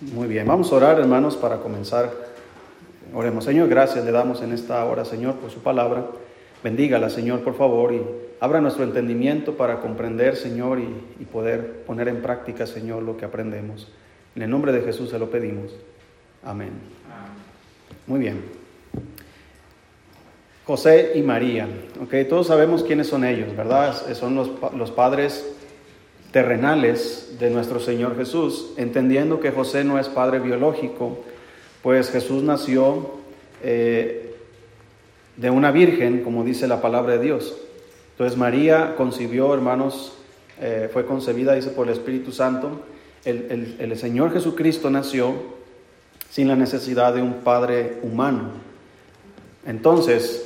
Muy bien, vamos a orar hermanos para comenzar. Oremos, Señor, gracias le damos en esta hora, Señor, por su palabra. Bendígala, Señor, por favor, y abra nuestro entendimiento para comprender, Señor, y, y poder poner en práctica, Señor, lo que aprendemos. En el nombre de Jesús se lo pedimos. Amén. Muy bien. José y María. Okay, todos sabemos quiénes son ellos, ¿verdad? Son los, los padres terrenales de nuestro Señor Jesús, entendiendo que José no es padre biológico, pues Jesús nació eh, de una virgen, como dice la palabra de Dios. Entonces María concibió, hermanos, eh, fue concebida, dice, por el Espíritu Santo. El, el, el Señor Jesucristo nació sin la necesidad de un padre humano. Entonces,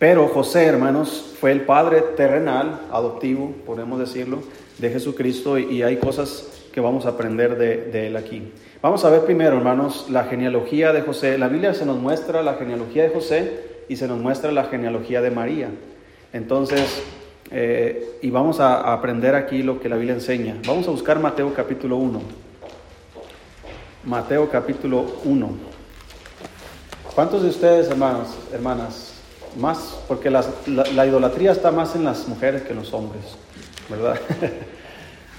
pero José, hermanos, fue el padre terrenal, adoptivo, podemos decirlo, de Jesucristo y hay cosas que vamos a aprender de, él aquí. Vamos a ver primero, hermanos, la genealogía de José. La Biblia se nos muestra la genealogía de José y se nos muestra la genealogía de María. Entonces, eh, y vamos a, aprender aquí lo que la Biblia enseña. Vamos a buscar Mateo capítulo 1. Mateo capítulo 1. ¿Cuántos de ustedes, hermanos, hermanas, más, porque la, idolatría está más en las mujeres que en los hombres, ¿verdad?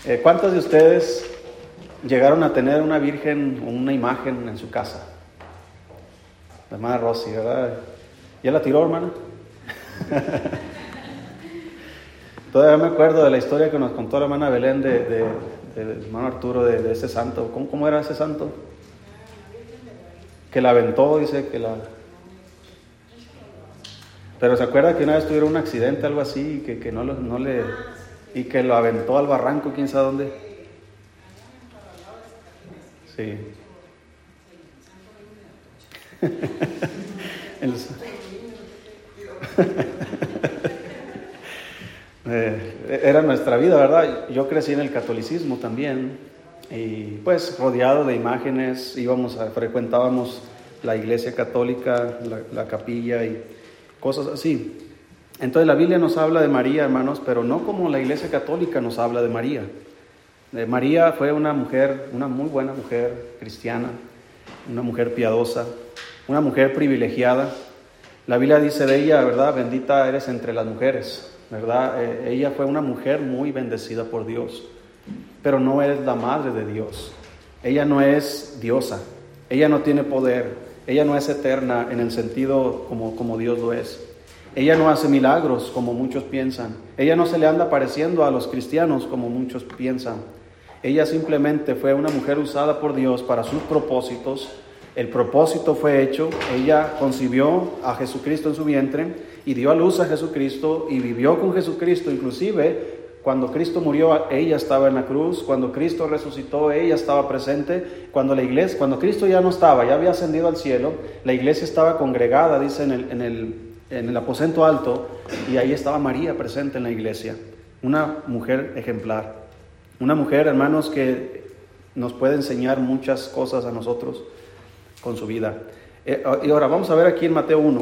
Eh, ¿Cuántos de ustedes llegaron a tener una virgen o una imagen en su casa? La hermana Rosy, ¿verdad? ¿Ya la tiró, hermana? Todavía me acuerdo de la historia que nos contó la hermana Belén de, hermano Arturo de, ese santo. ¿Cómo, ¿Cómo, era ese santo? Que la aventó, dice que la, pero se acuerda que una vez tuvieron un accidente, algo así, que, que no, no le. y que lo aventó al barranco, quién sabe dónde. Sí. Eh, era nuestra vida, ¿verdad? Yo crecí en el catolicismo también y pues rodeado de imágenes, íbamos frecuentábamos la iglesia católica, la capilla y cosas así. Entonces la Biblia nos habla de María, hermanos, pero no como la Iglesia Católica nos habla de María. Eh, María fue una mujer, una muy buena mujer cristiana, una mujer piadosa, una mujer privilegiada. La Biblia dice de ella, ¿verdad? Bendita eres entre las mujeres, ¿verdad? Eh, ella fue una mujer muy bendecida por Dios, pero no es la madre de Dios. Ella no es diosa, ella no tiene poder, ella no es eterna en el sentido como, como Dios lo es. Ella no hace milagros como muchos piensan. Ella no se le anda pareciendo a los cristianos como muchos piensan. Ella simplemente fue una mujer usada por Dios para sus propósitos. El propósito fue hecho. Ella concibió a Jesucristo en su vientre y dio a luz a Jesucristo y vivió con Jesucristo. Inclusive cuando Cristo murió, ella estaba en la cruz. Cuando Cristo resucitó, ella estaba presente. Cuando la iglesia, cuando Cristo ya no estaba, ya había ascendido al cielo, la iglesia estaba congregada, dice en el, en el, en el aposento alto, y ahí estaba María presente en la iglesia. Una mujer ejemplar. Una mujer, hermanos, que nos puede enseñar muchas cosas a nosotros con su vida. Eh, y ahora vamos a ver aquí en Mateo 1.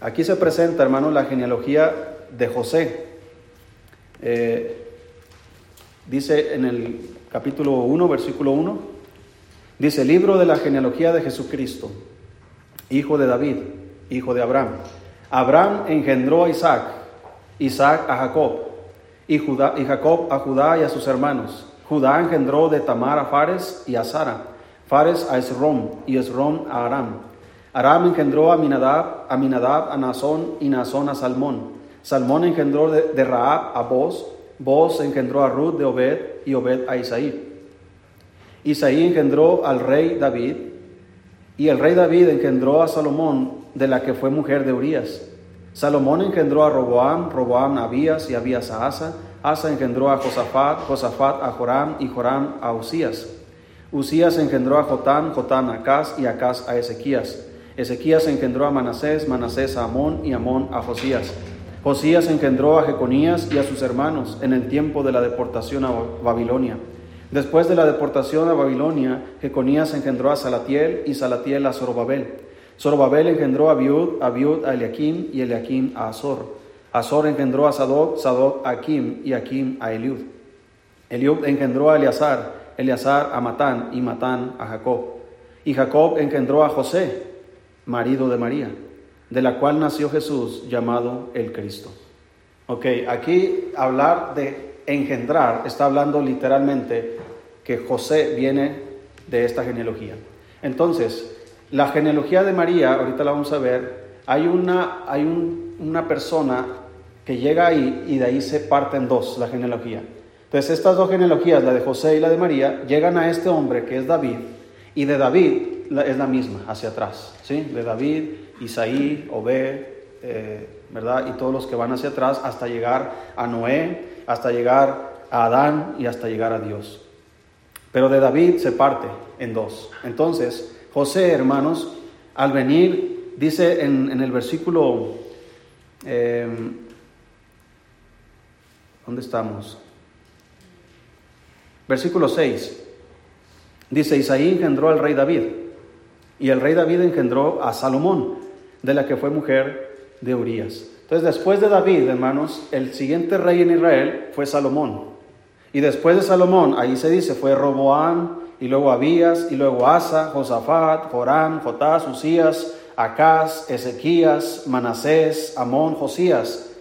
Aquí se presenta, hermanos, la genealogía de José. Eh, dice en el capítulo 1, versículo 1, dice, libro de la genealogía de Jesucristo, hijo de David, hijo de Abraham. Abraham engendró a Isaac, Isaac a Jacob, y, Judá, y Jacob a Judá y a sus hermanos. Judá engendró de Tamar a Fares y a Sara, Fares a Esrom y Esrom a Aram. Aram engendró a Minadab, a Minadab a Nazón y Nazón a Salmón. Salmón engendró de, Raab a Boz, Boz engendró a Ruth de Obed y Obed a Isaí. Isaí engendró al rey David y el rey David engendró a Salomón de la que fue mujer de Urias. Salomón engendró a Roboam, Roboam a Abías y Abías a Asa. Asa engendró a Josafat, Josafat a Joram y Joram a Usías. Usías engendró a Jotán, Jotán a Acaz y Acaz a Ezequías. Ezequías engendró a Manasés, Manasés a Amón y Amón a Josías. Josías engendró a Jeconías y a sus hermanos en el tiempo de la deportación a Babilonia. Después de la deportación a Babilonia, Jeconías engendró a Salatiel y Salatiel a Zorobabel. Zorobabel engendró a Abiud, Abiud a Eliakim y Eliakim a Azor. Azor engendró a Sadoc, Sadoc a Akim y Akim a Eliud. Eliud engendró a Eleazar, Eleazar a Matán y Matán a Jacob. Y Jacob engendró a José, marido de María, de la cual nació Jesús llamado el Cristo. Ok, aquí hablar de engendrar está hablando literalmente que José viene de esta genealogía. Entonces, la genealogía de María, ahorita la vamos a ver, hay una, hay una persona que llega ahí y de ahí se parten dos la genealogía. Entonces estas dos genealogías, la de José y la de María, llegan a este hombre que es David y de David es la misma hacia atrás, ¿sí? De David, Isaí, Obed, eh, ¿verdad? Y todos los que van hacia atrás hasta llegar a Noé, hasta llegar a Adán y hasta llegar a Dios. Pero de David se parte en dos. Entonces, José, hermanos, al venir, dice en, el versículo, eh, ¿dónde estamos? Versículo 6. Dice, Isaí engendró al rey David, y el rey David engendró a Salomón, de la que fue mujer de Urías. Entonces, después de David, hermanos, el siguiente rey en Israel fue Salomón. Y después de Salomón, ahí se dice, fue Roboán, y luego Abías, y luego Asa, Josafat, Joram, Jotás, Usías, Acaz, Ezequías, Manasés, Amón, Josías.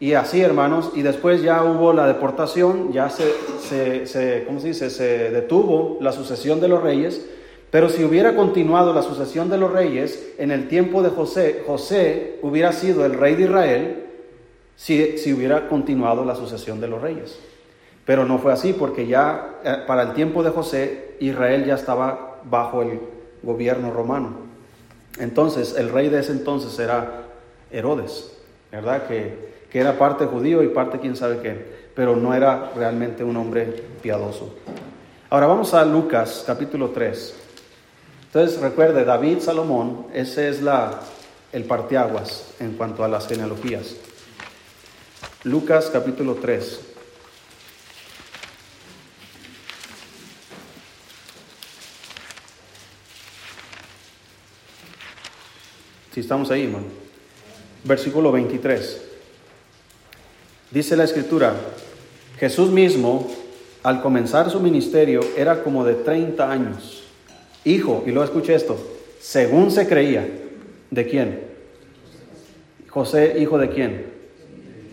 Y así, hermanos, y después ya hubo la deportación, ya se, se, ¿cómo se dice? Se detuvo la sucesión de los reyes, pero si hubiera continuado la sucesión de los reyes en el tiempo de José, José hubiera sido el rey de Israel si, si hubiera continuado la sucesión de los reyes. Pero no fue así porque ya eh, para el tiempo de José Israel ya estaba bajo el gobierno romano. Entonces el rey de ese entonces era Herodes, ¿verdad? Que que era parte judío y parte quién sabe qué, pero no era realmente un hombre piadoso. Ahora vamos a Lucas capítulo 3. Entonces recuerde, David Salomón, ese es la, el parteaguas en cuanto a las genealogías. Lucas capítulo 3. Si estamos ahí, hermano. Versículo 23. Dice la escritura, Jesús mismo, al comenzar su ministerio, era como de 30 años. Hijo, y luego escuche esto, según se creía, ¿de quién? José, hijo de quién?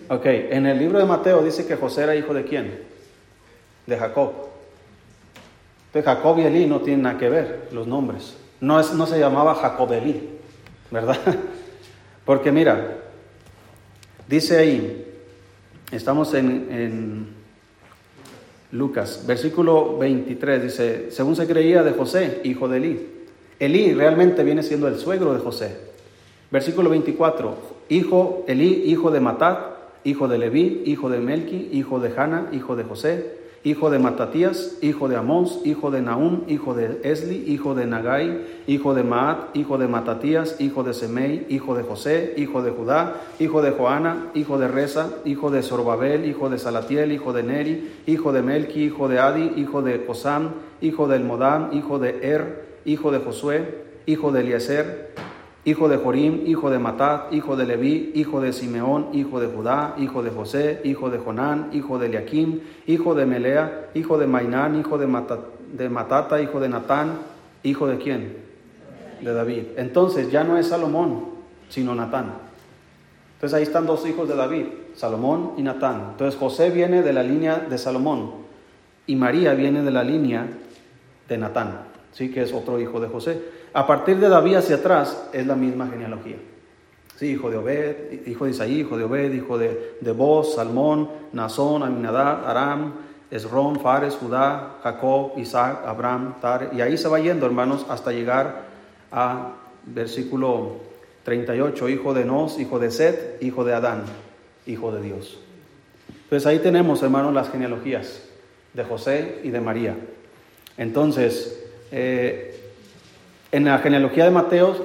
Ok, en el libro de Mateo dice que José era hijo de quién? De Jacob. Entonces Jacob y Elí no tienen nada que ver los nombres. No, es, no se llamaba Jacob Elí, ¿verdad? Porque mira, dice ahí, Estamos en, Lucas, versículo 23, dice, según se creía de José, hijo de Elí. Elí realmente viene siendo el suegro de José. Versículo 24, hijo, Elí, hijo de Matat, hijo de Leví, hijo de Melqui, hijo de Hanna, hijo de José, hijo de Matatías, hijo de Amós, hijo de Naum, hijo de Esli, hijo de Nagai, hijo de Maat, hijo de Matatías, hijo de Semei, hijo de José, hijo de Judá, hijo de Joana, hijo de Reza, hijo de Sorbabel, hijo de Salatiel, hijo de Neri, hijo de Melki, hijo de Adi, hijo de Cosam, hijo del Modam, hijo de Er, hijo de Josué, hijo de Eliezer, hijo de Jorim, hijo de Matat, hijo de Leví, hijo de Simeón, hijo de Judá, hijo de José, hijo de Jonán, hijo de Eliakim, hijo de Melea, hijo de Mainán, hijo de, de Matata, hijo de Natán, hijo de quién? De David. Entonces ya no es Salomón, sino Natán. Entonces ahí están dos hijos de David, Salomón y Natán. Entonces José viene de la línea de Salomón y María viene de la línea de Natán, sí que es otro hijo de José. A partir de David hacia atrás es la misma genealogía. Sí, hijo de Obed, hijo de Isaí, hijo de Obed, hijo de, de Boz, Salmón, Nazón, Aminadab, Aram, Esrón, Fares, Judá, Jacob, Isaac, Abraham, Tare. Y ahí se va yendo, hermanos, hasta llegar a versículo 38, hijo de Nos, hijo de Set, hijo de Adán, hijo de Dios. Entonces ahí tenemos, hermanos, las genealogías de José y de María. Entonces, eh, en la genealogía de Mateo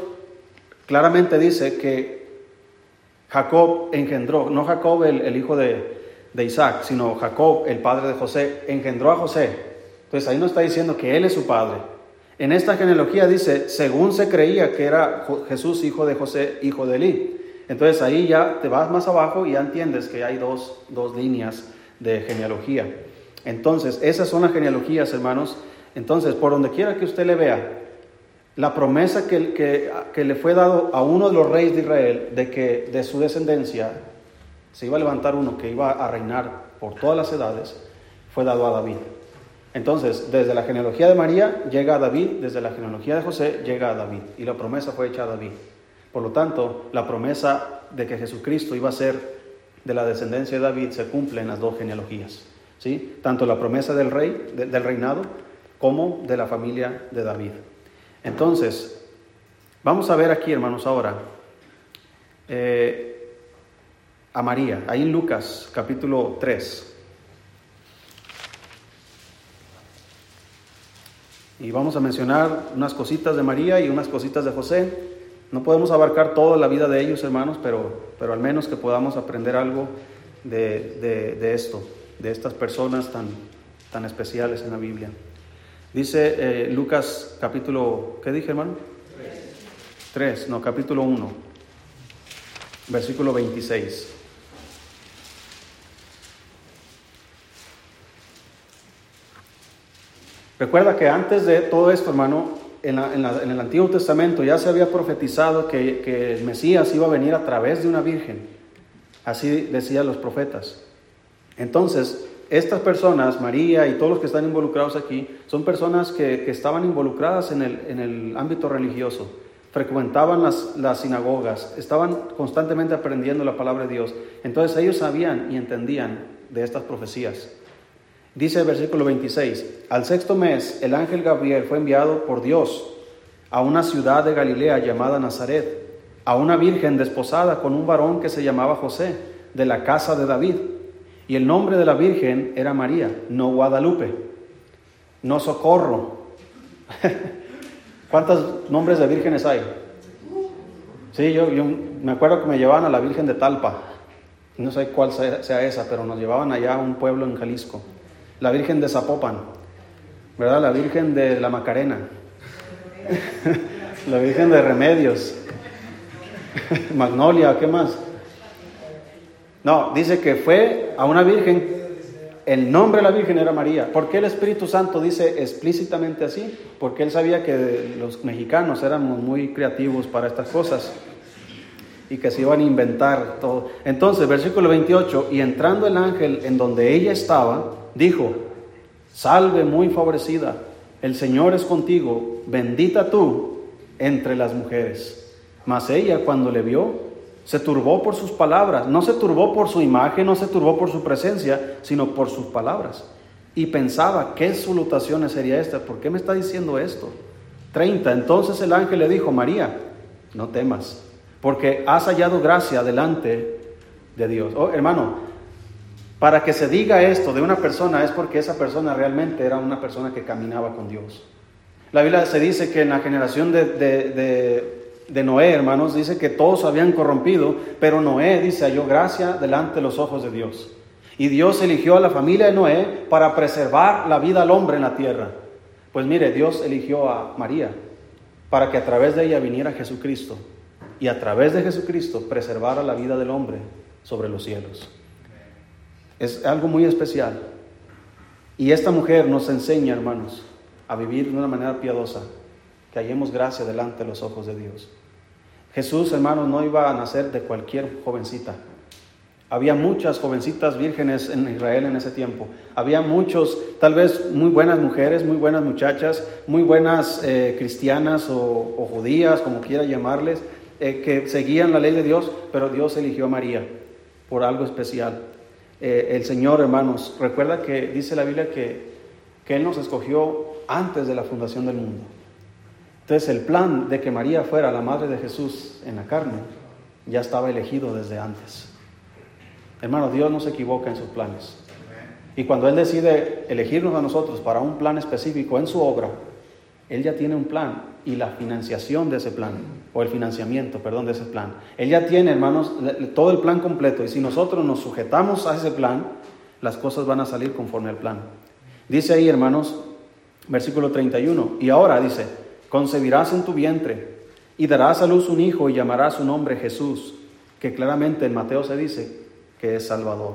claramente dice que Jacob engendró, no Jacob el, hijo de, Isaac, sino Jacob, el padre de José, engendró a José. Entonces ahí no está diciendo que él es su padre. En esta genealogía dice, según se creía que era Jesús hijo de José, hijo de Eli. Entonces ahí ya te vas más abajo y ya entiendes que hay dos, dos líneas de genealogía. Entonces, esas son las genealogías, hermanos. Entonces, por donde quiera que usted le vea, la promesa que, que, le fue dado a uno de los reyes de Israel de que de su descendencia se iba a levantar uno que iba a reinar por todas las edades, fue dado a David. Entonces, desde la genealogía de María llega a David, desde la genealogía de José llega a David, y la promesa fue hecha a David. Por lo tanto, la promesa de que Jesucristo iba a ser de la descendencia de David se cumple en las dos genealogías. ¿sí? Tanto la promesa del rey, del reinado, como de la familia de David. Entonces, vamos a ver aquí, hermanos, ahora eh, a María, ahí en Lucas capítulo 3. Y vamos a mencionar unas cositas de María y unas cositas de José. No podemos abarcar toda la vida de ellos, hermanos, pero, pero al menos que podamos aprender algo de, esto, de estas personas tan, tan especiales en la Biblia. Dice eh, Lucas capítulo, ¿qué dije, hermano? 3, no, capítulo 1, versículo 26. Recuerda que antes de todo esto, hermano, en, el Antiguo Testamento ya se había profetizado que, el Mesías iba a venir a través de una virgen. Así decían los profetas. Entonces, estas personas, María y todos los que están involucrados aquí, son personas que, estaban involucradas en el, ámbito religioso, frecuentaban las, las, sinagogas, estaban constantemente aprendiendo la palabra de Dios. Entonces ellos sabían y entendían de estas profecías. Dice el versículo 26, al sexto mes el ángel Gabriel fue enviado por Dios a una ciudad de Galilea llamada Nazaret, a una virgen desposada con un varón que se llamaba José, de la casa de David. Y el nombre de la virgen era María, no Guadalupe, no Socorro. ¿Cuántos nombres de vírgenes hay? Sí, yo, me acuerdo que me llevaban a la Virgen de Talpa. No sé cuál sea esa, pero nos llevaban allá a un pueblo en Jalisco la Virgen de Zapopan, ¿verdad? La Virgen de la Macarena, la Virgen de Remedios, Magnolia, ¿qué más? No, dice que fue a una virgen, el nombre de la virgen era María. ¿Por qué el Espíritu Santo dice explícitamente así? Porque él sabía que los mexicanos éramos muy creativos para estas cosas y que se iban a inventar todo. Entonces, versículo 28, y entrando el ángel en donde ella estaba, dijo, salve muy favorecida, el Señor es contigo, bendita tú entre las mujeres. Mas ella cuando le vio, se turbó por sus palabras, no se turbó por su imagen, no se turbó por su presencia, sino por sus palabras. Y pensaba, ¿qué salutaciones sería esta? ¿Por qué me está diciendo esto? 30. Entonces el ángel le dijo, María, no temas, porque has hallado gracia delante de Dios. Oh, hermano, para que se diga esto de una persona es porque esa persona realmente era una persona que caminaba con Dios. La Biblia se dice que en la generación de, Noé, hermanos, dice que todos habían corrompido, pero Noé dice halló gracia delante de los ojos de Dios. Y Dios eligió a la familia de Noé para preservar la vida al hombre en la tierra. Pues mire, Dios eligió a María para que a través de ella viniera Jesucristo y a través de Jesucristo preservara la vida del hombre sobre los cielos. Es algo muy especial. Y esta mujer nos enseña, hermanos, a vivir de una manera piadosa, que hallemos gracia delante de los ojos de Dios. Jesús, hermanos, no iba a nacer de cualquier jovencita. Había muchas jovencitas vírgenes en Israel en ese tiempo. Había muchos, tal vez muy buenas mujeres, muy buenas muchachas, muy buenas eh, cristianas o, judías, como quiera llamarles, eh, que seguían la ley de Dios, pero Dios eligió a María por algo especial. Eh, el Señor, hermanos, recuerda que dice la Biblia que, que Él nos escogió antes de la fundación del mundo. Entonces el plan de que María fuera la madre de Jesús en la carne ya estaba elegido desde antes. Hermano, Dios no se equivoca en sus planes. Y cuando Él decide elegirnos a nosotros para un plan específico en su obra, Él ya tiene un plan y la financiación de ese plan o el financiamiento, perdón, de ese plan. Él ya tiene, hermanos, todo el plan completo y si nosotros nos sujetamos a ese plan, las cosas van a salir conforme al plan. Dice ahí, hermanos, versículo 31, y ahora dice, concebirás en tu vientre y darás a luz un hijo y llamarás su nombre Jesús, que claramente en Mateo se dice que es Salvador.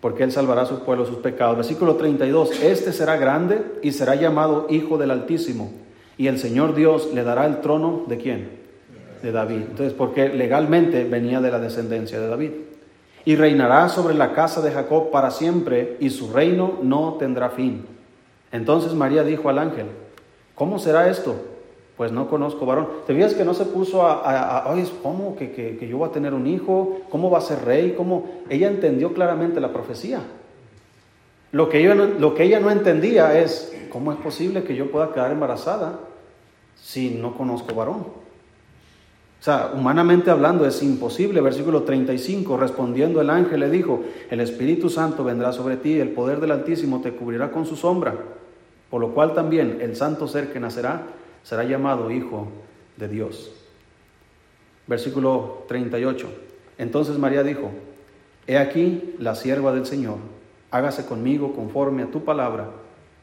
porque él salvará a su pueblo sus pecados. Versículo 32, este será grande y será llamado Hijo del Altísimo, y el Señor Dios le dará el trono de quién? De David. Entonces, porque legalmente venía de la descendencia de David. Y reinará sobre la casa de Jacob para siempre, y su reino no tendrá fin. Entonces María dijo al ángel, ¿cómo será esto? Pues no conozco varón. ¿Te fijas que no se puso a, a, ¿cómo que, que, yo voy a tener un hijo? ¿Cómo va a ser rey? ¿Cómo? Ella entendió claramente la profecía. Lo que, ella no, lo que ella no entendía es, ¿cómo es posible que yo pueda quedar embarazada si no conozco varón? O sea, humanamente hablando es imposible. Versículo 35, respondiendo el ángel le dijo, el Espíritu Santo vendrá sobre ti, el poder del Altísimo te cubrirá con su sombra, por lo cual también el santo ser que nacerá será llamado Hijo de Dios. Versículo 38. Entonces María dijo, He aquí la sierva del Señor, hágase conmigo conforme a tu palabra.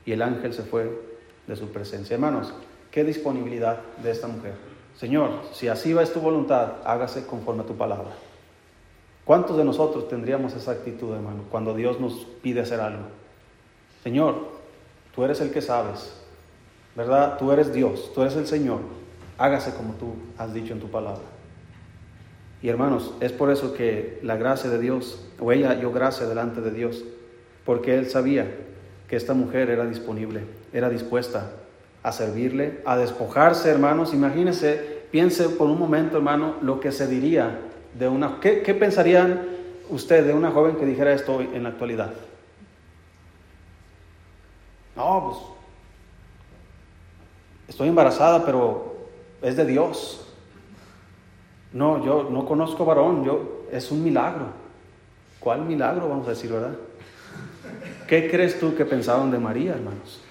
Y el ángel se fue de su presencia. Hermanos, qué disponibilidad de esta mujer. Señor, si así va es tu voluntad, hágase conforme a tu palabra. ¿Cuántos de nosotros tendríamos esa actitud, hermano, cuando Dios nos pide hacer algo? Señor, tú eres el que sabes, ¿verdad? Tú eres Dios, tú eres el Señor. Hágase como tú has dicho en tu palabra. Y hermanos, es por eso que la gracia de Dios, o ella dio gracia delante de Dios, porque él sabía que esta mujer era disponible, era dispuesta a servirle, a despojarse, hermanos. Imagínense, piense por un momento, hermano, lo que se diría de una... ¿Qué, qué pensarían usted de una joven que dijera esto en la actualidad? No, pues estoy embarazada, pero es de Dios. No, yo no conozco varón, yo es un milagro. ¿Cuál milagro vamos a decir, verdad? ¿Qué crees tú que pensaban de María, hermanos?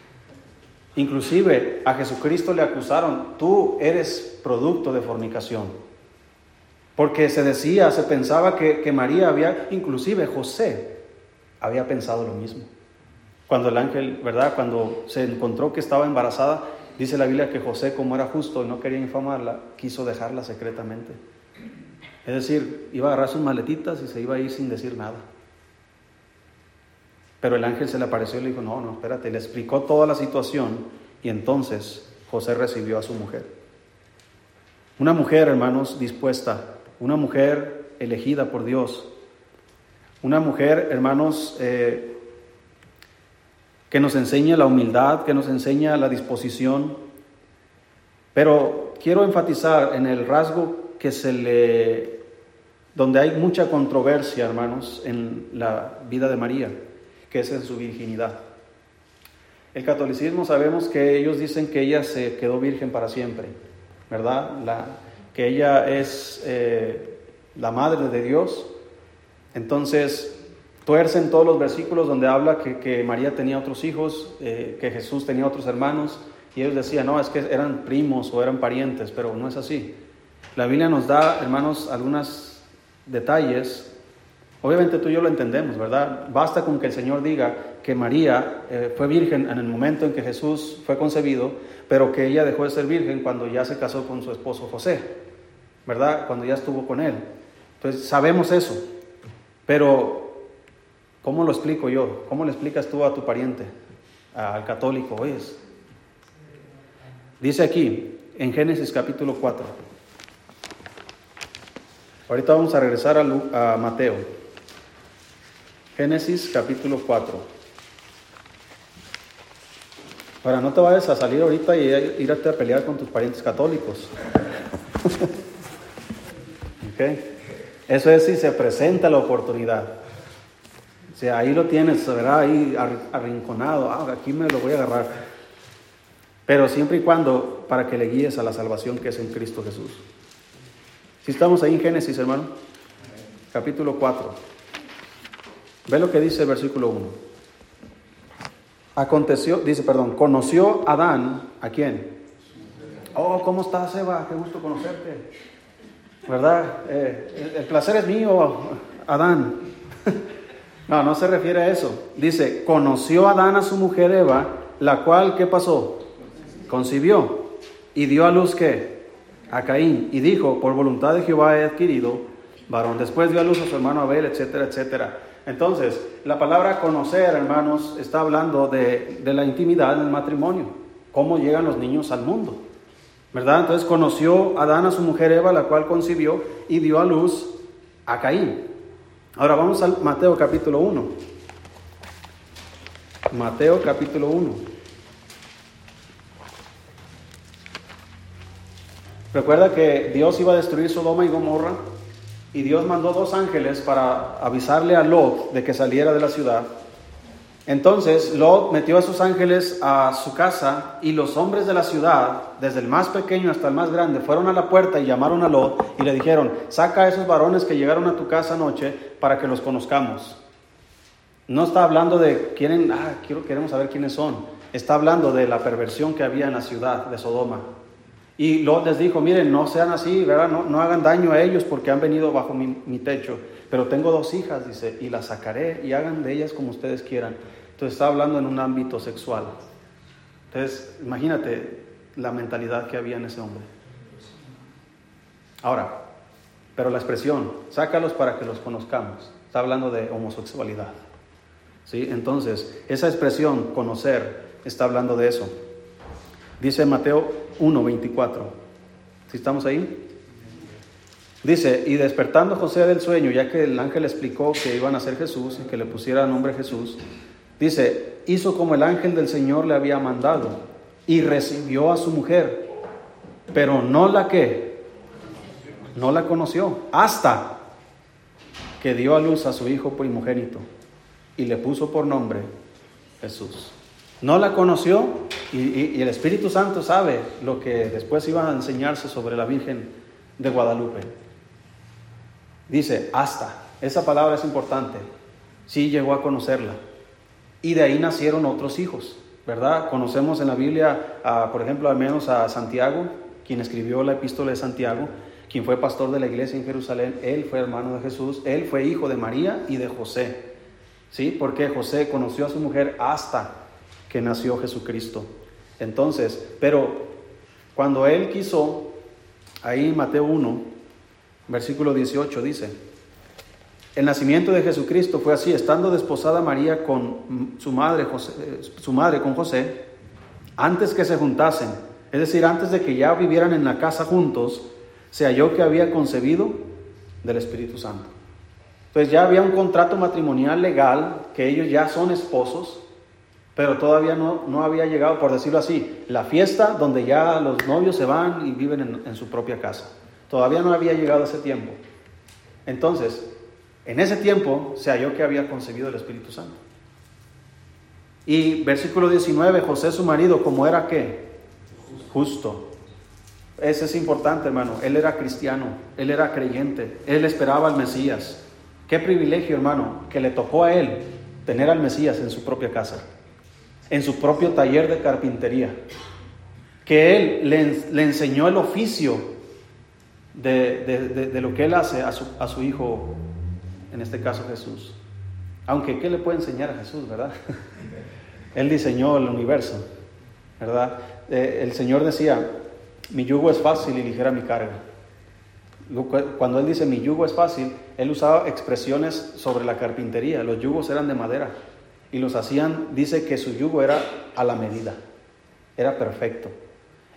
Inclusive a Jesucristo le acusaron, tú eres producto de fornicación. Porque se decía, se pensaba que, que María había, inclusive José, había pensado lo mismo. Cuando el ángel, ¿verdad? Cuando se encontró que estaba embarazada, Dice la Biblia que José, como era justo y no quería infamarla, quiso dejarla secretamente. Es decir, iba a agarrar sus maletitas y se iba a ir sin decir nada. Pero el ángel se le apareció y le dijo, no, no, espérate, le explicó toda la situación y entonces José recibió a su mujer. Una mujer, hermanos, dispuesta, una mujer elegida por Dios, una mujer, hermanos, eh, que nos enseña la humildad, que nos enseña la disposición. Pero quiero enfatizar en el rasgo que se le, donde hay mucha controversia, hermanos, en la vida de María, que es en su virginidad. El catolicismo sabemos que ellos dicen que ella se quedó virgen para siempre, ¿verdad? Que ella es eh, la madre de Dios. Entonces, tuercen todos los versículos donde habla que, María tenía otros hijos, eh, que Jesús tenía otros hermanos, y ellos decían, no, es que eran primos o eran parientes, pero no es así. La Biblia nos da, hermanos, algunos detalles. Obviamente tú y yo lo entendemos, ¿verdad? Basta con que el Señor diga que María eh, fue virgen en el momento en que Jesús fue concebido, pero que ella dejó de ser virgen cuando ya se casó con su esposo José, ¿verdad? Cuando ya estuvo con él. Entonces sabemos eso, pero ¿Cómo lo explico yo? ¿Cómo le explicas tú a tu pariente, al católico? Oyes. Dice aquí, en Génesis capítulo 4. Ahorita vamos a regresar a, Mateo. Génesis capítulo 4. Ahora, no te vayas a salir ahorita y irte a pelear con tus parientes católicos. Eso es si se presenta la oportunidad. O sea, ahí lo tienes, ¿verdad? Ahí arrinconado, ah, aquí me lo voy a agarrar. Pero siempre y cuando para que le guíes a la salvación que es en Cristo Jesús. Si estamos ahí en Génesis, hermano, capítulo 4. Ve lo que dice el versículo 1. Aconteció, dice, perdón, conoció Adán, ¿a quién? Oh, ¿cómo estás, Eva? Qué gusto conocerte. ¿Verdad? Eh, el placer es mío, Adán. No, no se refiere a eso. Dice, conoció Adán a su mujer Eva, la cual, ¿qué pasó? Concibió y dio a luz qué? A Caín. Y dijo, por voluntad de Jehová he adquirido varón. Después dio a luz a su hermano Abel, etcétera, etcétera. Entonces, la palabra conocer, hermanos, está hablando de, de la intimidad en el matrimonio, cómo llegan los niños al mundo. ¿Verdad? Entonces conoció Adán a su mujer Eva, la cual concibió y dio a luz a Caín. Ahora vamos al Mateo capítulo 1. Mateo capítulo 1. Recuerda que Dios iba a destruir Sodoma y Gomorra y Dios mandó dos ángeles para avisarle a Lot de que saliera de la ciudad. Entonces Lot metió a sus ángeles a su casa y los hombres de la ciudad, desde el más pequeño hasta el más grande, fueron a la puerta y llamaron a Lot y le dijeron, saca a esos varones que llegaron a tu casa anoche para que los conozcamos. No está hablando de quieren, ah, quiero, queremos saber quiénes son. Está hablando de la perversión que había en la ciudad de Sodoma. Y Lot les dijo, miren, no sean así, ¿verdad? No, no hagan daño a ellos porque han venido bajo mi, mi techo. Pero tengo dos hijas, dice, y las sacaré y hagan de ellas como ustedes quieran. Entonces está hablando en un ámbito sexual. Entonces, imagínate la mentalidad que había en ese hombre. Ahora, pero la expresión, sácalos para que los conozcamos, está hablando de homosexualidad. ¿Sí? Entonces, esa expresión, conocer, está hablando de eso. Dice Mateo 1, 24. ¿Sí estamos ahí? Dice, y despertando José del sueño, ya que el ángel explicó que iban a ser Jesús y que le pusiera nombre Jesús, Dice, hizo como el ángel del Señor le había mandado y recibió a su mujer, pero no la que, no la conoció, hasta que dio a luz a su hijo primogénito y le puso por nombre Jesús. No la conoció y, el Espíritu Santo sabe lo que después iba a enseñarse sobre la Virgen de Guadalupe. Dice, hasta, esa palabra es importante, sí llegó a conocerla y de ahí nacieron otros hijos, ¿verdad? Conocemos en la Biblia, por ejemplo, al menos a Santiago, quien escribió la epístola de Santiago, quien fue pastor de la iglesia en Jerusalén, él fue hermano de Jesús, él fue hijo de María y de José, ¿sí? Porque José conoció a su mujer hasta que nació Jesucristo. Entonces, pero cuando él quiso, ahí Mateo 1, versículo 18 dice, el nacimiento de Jesucristo fue así, estando desposada María con su madre, su madre con José, antes que se juntasen, es decir, antes de que ya vivieran en la casa juntos, se halló que había concebido del Espíritu Santo. Entonces ya había un contrato matrimonial legal, que ellos ya son esposos, pero todavía no, no había llegado, por decirlo así, la fiesta donde ya los novios se van y viven en, en su propia casa. Todavía no había llegado ese tiempo. Entonces, en ese tiempo se halló que había concebido el Espíritu Santo. Y versículo 19, José su marido, como era qué? Justo. Ese es importante, hermano. Él era cristiano, él era creyente, él esperaba al Mesías. Qué privilegio, hermano, que le tocó a él tener al Mesías en su propia casa, en su propio taller de carpintería. Que él le, enseñó el oficio de, lo que él hace a su, a su hijo en este caso Jesús. Aunque, ¿qué le puede enseñar a Jesús, verdad? Él diseñó el universo, ¿verdad? Eh, el Señor decía, mi yugo es fácil y ligera mi carga. Cuando Él dice mi yugo es fácil, Él usaba expresiones sobre la carpintería. Los yugos eran de madera y los hacían, dice que su yugo era a la medida, era perfecto.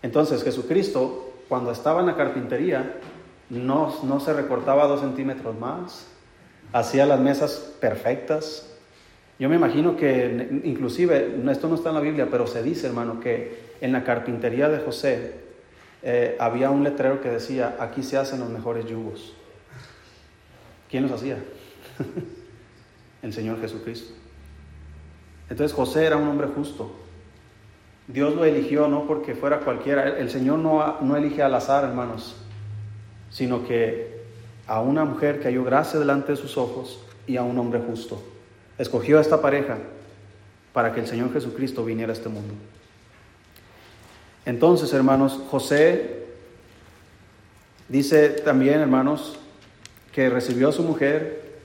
Entonces Jesucristo, cuando estaba en la carpintería, no, no se recortaba dos centímetros más, hacía las mesas perfectas. Yo me imagino que inclusive, esto no está en la Biblia, pero se dice, hermano, que en la carpintería de José eh, había un letrero que decía, aquí se hacen los mejores yugos. ¿Quién los hacía? El Señor Jesucristo. Entonces José era un hombre justo. Dios lo eligió no porque fuera cualquiera. El Señor no, no elige al azar, hermanos, sino que a una mujer que halló gracia delante de sus ojos y a un hombre justo. Escogió a esta pareja para que el Señor Jesucristo viniera a este mundo. Entonces, hermanos, José dice también, hermanos, que recibió a su mujer,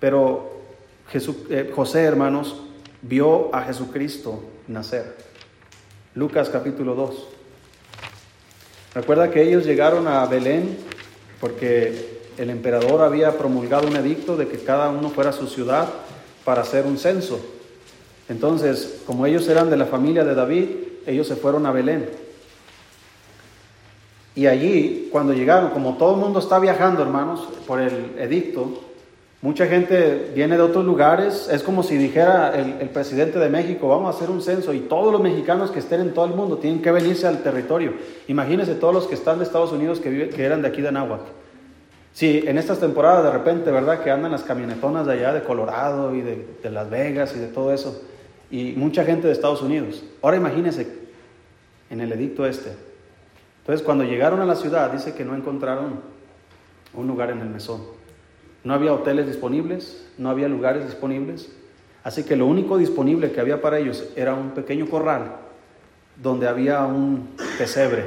pero eh, José, hermanos, vio a Jesucristo nacer. Lucas capítulo 2. Recuerda que ellos llegaron a Belén porque el emperador había promulgado un edicto de que cada uno fuera a su ciudad para hacer un censo. Entonces, como ellos eran de la familia de David, ellos se fueron a Belén. Y allí, cuando llegaron, como todo el mundo está viajando, hermanos, por el edicto, mucha gente viene de otros lugares. Es como si dijera el, presidente de México, vamos a hacer un censo y todos los mexicanos que estén en todo el mundo tienen que venirse al territorio. Imagínense todos los que están de Estados Unidos que, que eran de aquí de Anáhuac. Sí, en estas temporadas de repente, ¿verdad? Que andan las camionetonas de allá de Colorado y de, de Las Vegas y de todo eso. Y mucha gente de Estados Unidos. Ahora imagínense en el edicto este, entonces, cuando llegaron a la ciudad, dice que no encontraron un lugar en el mesón. No había hoteles disponibles, no había lugares disponibles. Así que lo único disponible que había para ellos era un pequeño corral donde había un pesebre,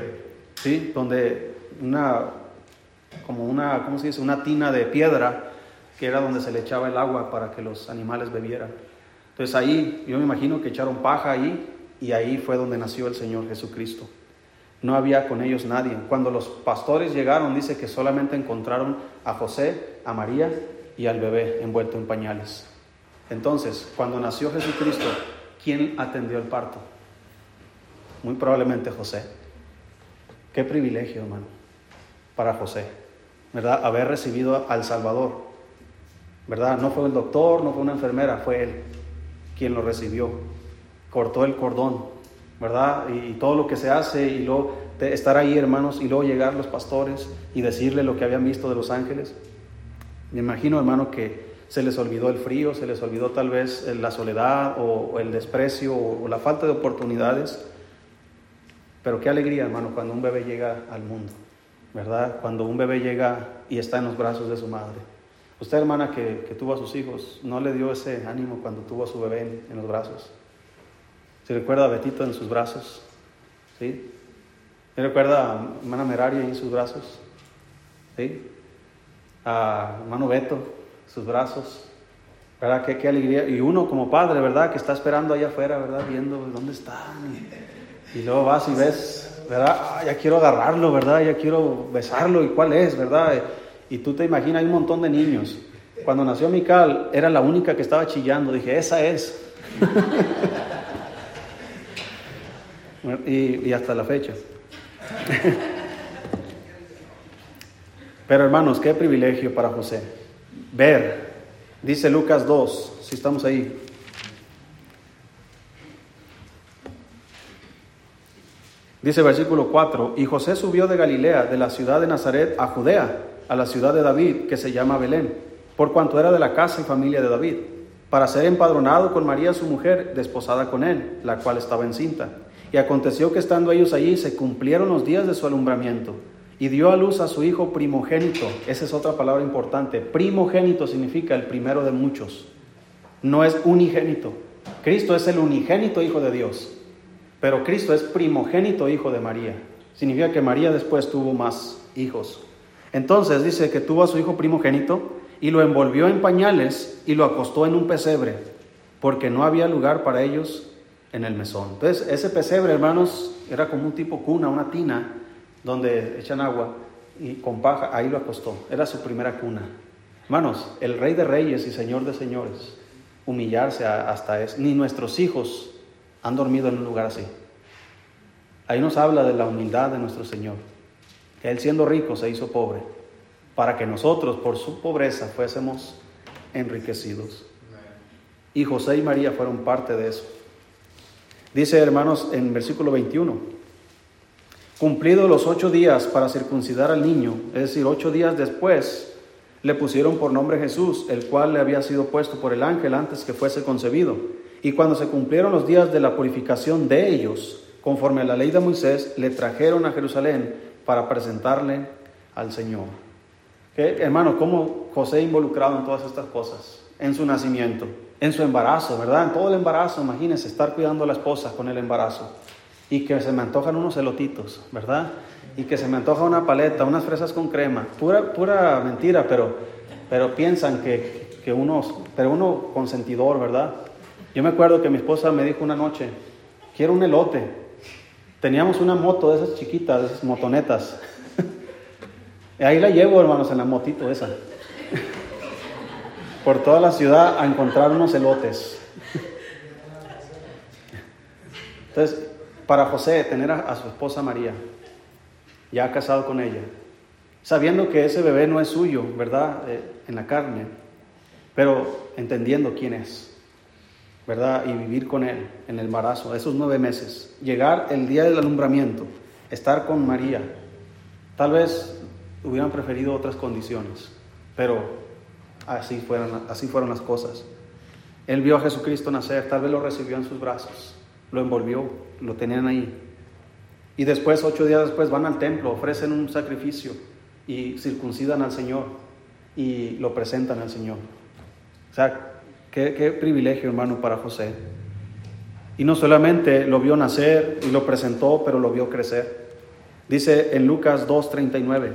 ¿sí? Donde una, como una, ¿cómo se dice? Una tina de piedra que era donde se le echaba el agua para que los animales bebieran. Entonces ahí, yo me imagino que echaron paja ahí y ahí fue donde nació el Señor Jesucristo no había con ellos nadie. Cuando los pastores llegaron, dice que solamente encontraron a José, a María y al bebé envuelto en pañales. Entonces, cuando nació Jesucristo, ¿quién atendió el parto? Muy probablemente José. Qué privilegio, hermano, para José, ¿verdad? Haber recibido al Salvador, ¿verdad? No fue el doctor, no fue una enfermera, fue él quien lo recibió. Cortó el cordón, ¿verdad? Y, todo lo que se hace y luego estar ahí, hermanos, y luego llegar los pastores y decirle lo que habían visto de los ángeles. Me imagino, hermano, que se les olvidó el frío, se les olvidó tal vez la soledad o, el desprecio o, la falta de oportunidades. Pero qué alegría, hermano, cuando un bebé llega al mundo, ¿verdad? Cuando un bebé llega y está en los brazos de su madre. Usted, hermana, que, tuvo a sus hijos, ¿no le dio ese ánimo cuando tuvo a su bebé en los brazos? ¿Se recuerda a Betito en sus brazos? ¿Sí? ¿Se recuerda a hermana Meraria en sus brazos? ¿Sí? A hermano Beto, sus brazos. ¿Verdad? Qué, qué, alegría. Y uno como padre, ¿verdad? Que está esperando allá afuera, ¿verdad? Viendo dónde están. Y, luego vas y ves, ¿verdad? Ah, ya quiero agarrarlo, ¿verdad? Ya quiero besarlo. ¿Y cuál es, verdad? Y tú te imaginas, hay un montón de niños. Cuando nació Mical, era la única que estaba chillando. Dije, esa es. Y, hasta la fecha. Pero hermanos, qué privilegio para José ver, dice Lucas 2, si estamos ahí. Dice versículo 4, y José subió de Galilea, de la ciudad de Nazaret, a Judea, a la ciudad de David, que se llama Belén, por cuanto era de la casa y familia de David, para ser empadronado con María su mujer, desposada con él, la cual estaba encinta. Y aconteció que estando ellos allí se cumplieron los días de su alumbramiento y dio a luz a su hijo primogénito. Esa es otra palabra importante. Primogénito significa el primero de muchos. No es unigénito. Cristo es el unigénito hijo de Dios. Pero Cristo es primogénito hijo de María. Significa que María después tuvo más hijos. Entonces dice que tuvo a su hijo primogénito y lo envolvió en pañales y lo acostó en un pesebre, porque no había lugar para ellos en el mesón. Entonces, ese pesebre, hermanos, era como un tipo cuna, una tina, donde echan agua y con paja, ahí lo acostó. Era su primera cuna. Hermanos, el rey de reyes y señor de señores, humillarse hasta eso. Ni nuestros hijos han dormido en un lugar así. Ahí nos habla de la humildad de nuestro Señor, que Él siendo rico se hizo pobre, para que nosotros por su pobreza fuésemos enriquecidos. Y José y María fueron parte de eso. Dice, hermanos, en versículo 21, cumplidos los ocho días para circuncidar al niño, es decir, ocho días después, le pusieron por nombre Jesús, el cual le había sido puesto por el ángel antes que fuese concebido. Y cuando se cumplieron los días de la purificación de ellos, conforme a la ley de Moisés, le trajeron a Jerusalén para presentarle al Señor. ¿Qué, hermano, ¿cómo José involucrado en todas estas cosas? En su nacimiento, en su embarazo, ¿verdad? En todo el embarazo, imagínense, estar cuidando a la esposa con el embarazo. Y que se me antojan unos elotitos, ¿verdad? Y que se me antoja una paleta, unas fresas con crema. Pura, pura mentira, pero, pero piensan que, que uno, pero uno consentidor, ¿verdad? Yo me acuerdo que mi esposa me dijo una noche, quiero un elote. Teníamos una moto de esas chiquitas, de esas motonetas. ahí la llevo, hermanos, en la motito esa. Por toda la ciudad a encontrar unos elotes. Entonces, para José, tener a, su esposa María, ya casado con ella, sabiendo que ese bebé no es suyo, ¿verdad? Eh, en la carne, pero entendiendo quién es, ¿verdad? Y vivir con él en el embarazo, esos nueve meses, llegar el día del alumbramiento, estar con María, tal vez hubieran preferido otras condiciones, pero así fueron, así fueron las cosas. Él vio a Jesucristo nacer, tal vez lo recibió en sus brazos, lo envolvió, lo tenían ahí. Y después, ocho días después, van al templo, ofrecen un sacrificio y circuncidan al Señor y lo presentan al Señor. O sea, qué, privilegio, hermano, para José. Y no solamente lo vio nacer y lo presentó, pero lo vio crecer. Dice en Lucas 2.39,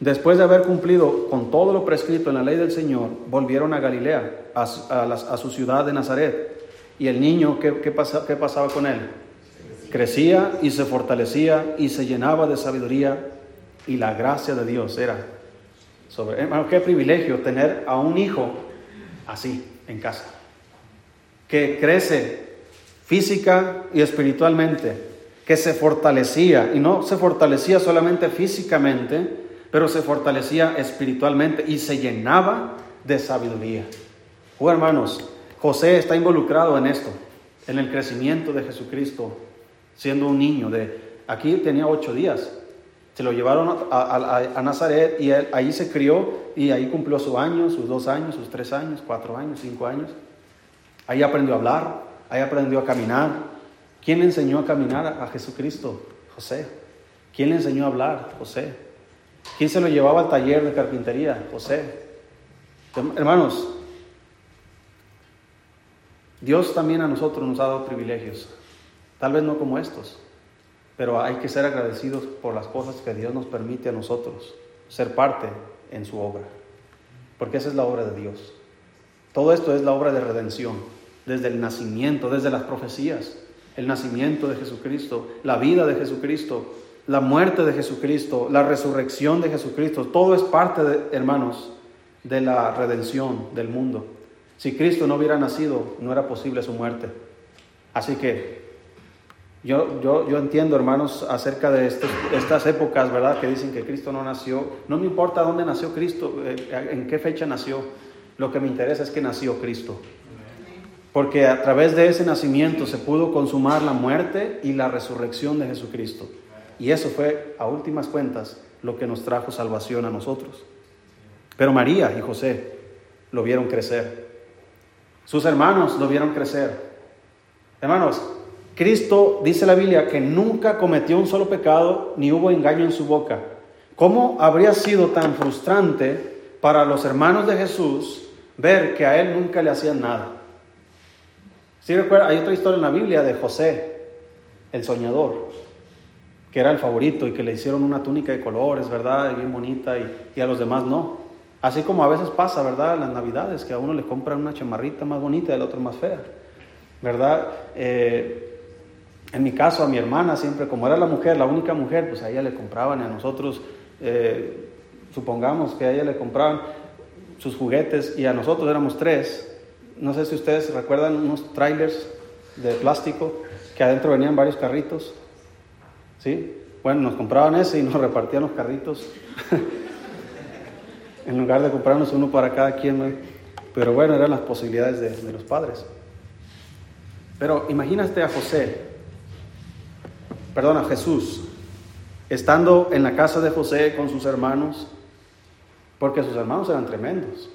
después de haber cumplido con todo lo prescrito en la ley del Señor, volvieron a Galilea, a, su ciudad de Nazaret. ¿Y el niño qué, qué, qué pasaba con él? Crecía y se fortalecía y se llenaba de sabiduría y la gracia de Dios era sobre... Hermano, qué privilegio tener a un hijo así en casa, que crece física y espiritualmente, que se fortalecía, y no se fortalecía solamente físicamente, pero se fortalecía espiritualmente y se llenaba de sabiduría. Oh, hermanos, José está involucrado en esto, en el crecimiento de Jesucristo, siendo un niño de, aquí tenía ocho días, se lo llevaron a, Nazaret y ahí se crió y ahí cumplió su año, sus dos años, sus tres años, cuatro años, cinco años. Ahí aprendió a hablar, ahí aprendió a caminar. ¿Quién le enseñó a caminar a Jesucristo? José. ¿Quién le enseñó a hablar? José. ¿Quién se lo llevaba al taller de carpintería? José. Hermanos, Dios también a nosotros nos ha dado privilegios, tal vez no como estos, pero hay que ser agradecidos por las cosas que Dios nos permite a nosotros, ser parte en su obra, porque esa es la obra de Dios. Todo esto es la obra de redención, desde el nacimiento, desde las profecías, el nacimiento de Jesucristo, la vida de Jesucristo, la muerte de Jesucristo, la resurrección de Jesucristo, todo es parte, de, hermanos, de la redención del mundo. Si Cristo no hubiera nacido, no era posible su muerte. Así que yo, yo, yo entiendo, hermanos, acerca de estas épocas, ¿verdad? Que dicen que Cristo no nació. No me importa dónde nació Cristo, eh, en qué fecha nació. Lo que me interesa es que nació Cristo. Porque a través de ese nacimiento se pudo consumar la muerte y la resurrección de Jesucristo. Y eso fue, a últimas cuentas, lo que nos trajo salvación a nosotros. Pero María y José lo vieron crecer. Sus hermanos lo vieron crecer. Hermanos, Cristo dice la Biblia que nunca cometió un solo pecado ni hubo engaño en su boca. ¿Cómo habría sido tan frustrante para los hermanos de Jesús ver que a él nunca le hacían nada? ¿Sí recuerda? Hay otra historia en la Biblia de José, el soñador, que era el favorito y que le hicieron una túnica de colores, ¿verdad? Bien bonita y, y a los demás no. Así como a veces pasa, ¿verdad? Las navidades, que a uno le compran una chamarrita más bonita y al otro más fea, ¿verdad? Eh, en mi caso, a mi hermana siempre, como era la mujer, la única mujer, pues a ella le compraban y a nosotros, eh, supongamos que a ella le compraban sus juguetes y a nosotros éramos tres. No sé si ustedes recuerdan unos trailers de plástico que adentro venían varios carritos. ¿Sí? Bueno, nos compraban ese y nos repartían los carritos. en lugar de comprarnos uno para cada quien. Pero bueno, eran las posibilidades de, los padres. Pero imagínate a José, perdón, a Jesús, estando en la casa de José con sus hermanos, porque sus hermanos eran tremendos.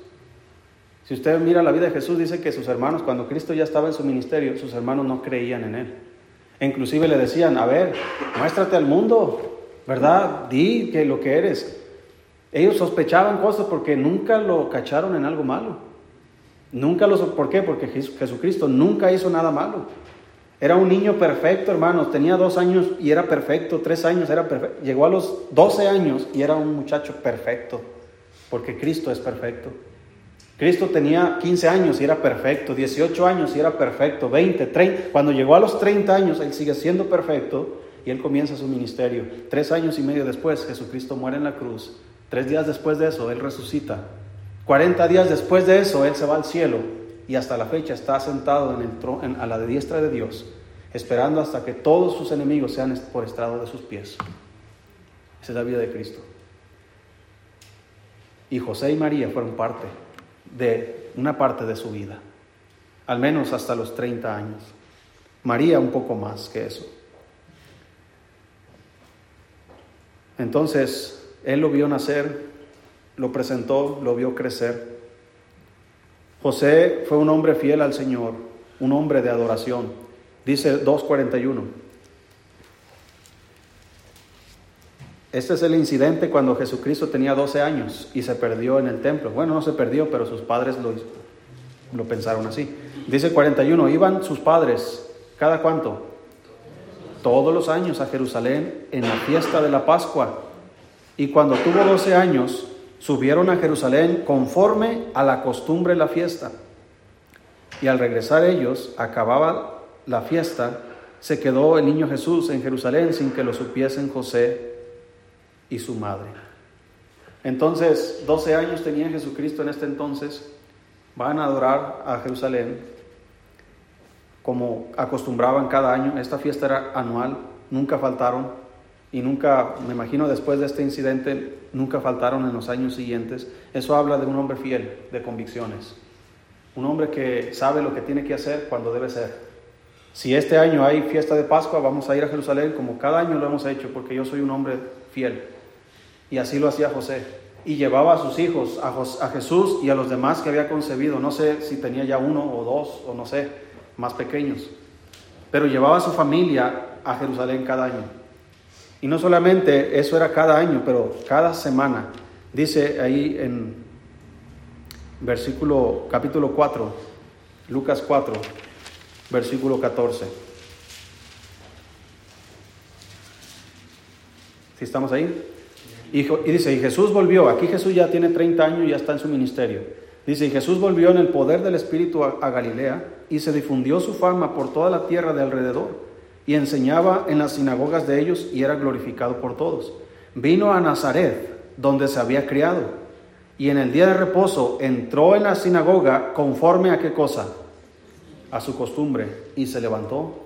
Si usted mira la vida de Jesús, dice que sus hermanos, cuando Cristo ya estaba en su ministerio, sus hermanos no creían en él. E inclusive le decían, a ver, muéstrate al mundo, ¿verdad? Di que lo que eres. Ellos sospechaban cosas porque nunca lo cacharon en algo malo. Nunca lo... ¿Por qué? Porque Jesucristo nunca hizo nada malo. Era un niño perfecto, hermanos. Tenía dos años y era perfecto. Tres años era perfecto. Llegó a los doce años y era un muchacho perfecto. Porque Cristo es perfecto. Cristo tenía 15 años y era perfecto. 18 años y era perfecto. 20, 30. Cuando llegó a los 30 años, Él sigue siendo perfecto. y él comienza su ministerio. Tres años y medio después, Jesucristo muere en la cruz. Tres días después de eso, él resucita. Cuarenta días después de eso, él se va al cielo y hasta la fecha está sentado en el trono, a la diestra de Dios, esperando hasta que todos sus enemigos sean por estrado de sus pies. Esa es la vida de Cristo. Y José y María fueron parte de una parte de su vida, al menos hasta los 30 años. María un poco más que eso. Entonces, él lo vio nacer, lo presentó, lo vio crecer. José fue un hombre fiel al Señor, un hombre de adoración. Dice 2.41. Este es el incidente cuando Jesucristo tenía 12 años y se perdió en el templo. Bueno, no se perdió, pero sus padres lo, lo pensaron así. Dice 41, iban sus padres, ¿cada cuánto? Todos los años a Jerusalén en la fiesta de la Pascua. Y cuando tuvo 12 años, subieron a Jerusalén conforme a la costumbre de la fiesta. Y al regresar ellos, acababa la fiesta, se quedó el niño Jesús en Jerusalén sin que lo supiesen José y su madre. Entonces, 12 años tenía Jesucristo en este entonces, van a adorar a Jerusalén como acostumbraban cada año. Esta fiesta era anual, nunca faltaron y nunca, me imagino después de este incidente, nunca faltaron en los años siguientes. Eso habla de un hombre fiel, de convicciones. Un hombre que sabe lo que tiene que hacer cuando debe ser. Si este año hay fiesta de Pascua, vamos a ir a Jerusalén como cada año lo hemos hecho, porque yo soy un hombre fiel. Y así lo hacía José. Y llevaba a sus hijos, a, Jesús y a los demás que había concebido. No sé si tenía ya uno o dos, o no sé, más pequeños. Pero llevaba a su familia a Jerusalén cada año. Y no solamente eso era cada año, pero cada semana. Dice ahí en versículo capítulo 4, Lucas 4, versículo 14. ¿Sí estamos ahí? Y, dice, y Jesús volvió, aquí Jesús ya tiene 30 años y ya está en su ministerio. Dice, y Jesús volvió en el poder del Espíritu a, Galilea y se difundió su fama por toda la tierra de alrededor y enseñaba en las sinagogas de ellos y era glorificado por todos. Vino a Nazaret, donde se había criado, y en el día de reposo entró en la sinagoga conforme a qué cosa? A su costumbre y se levantó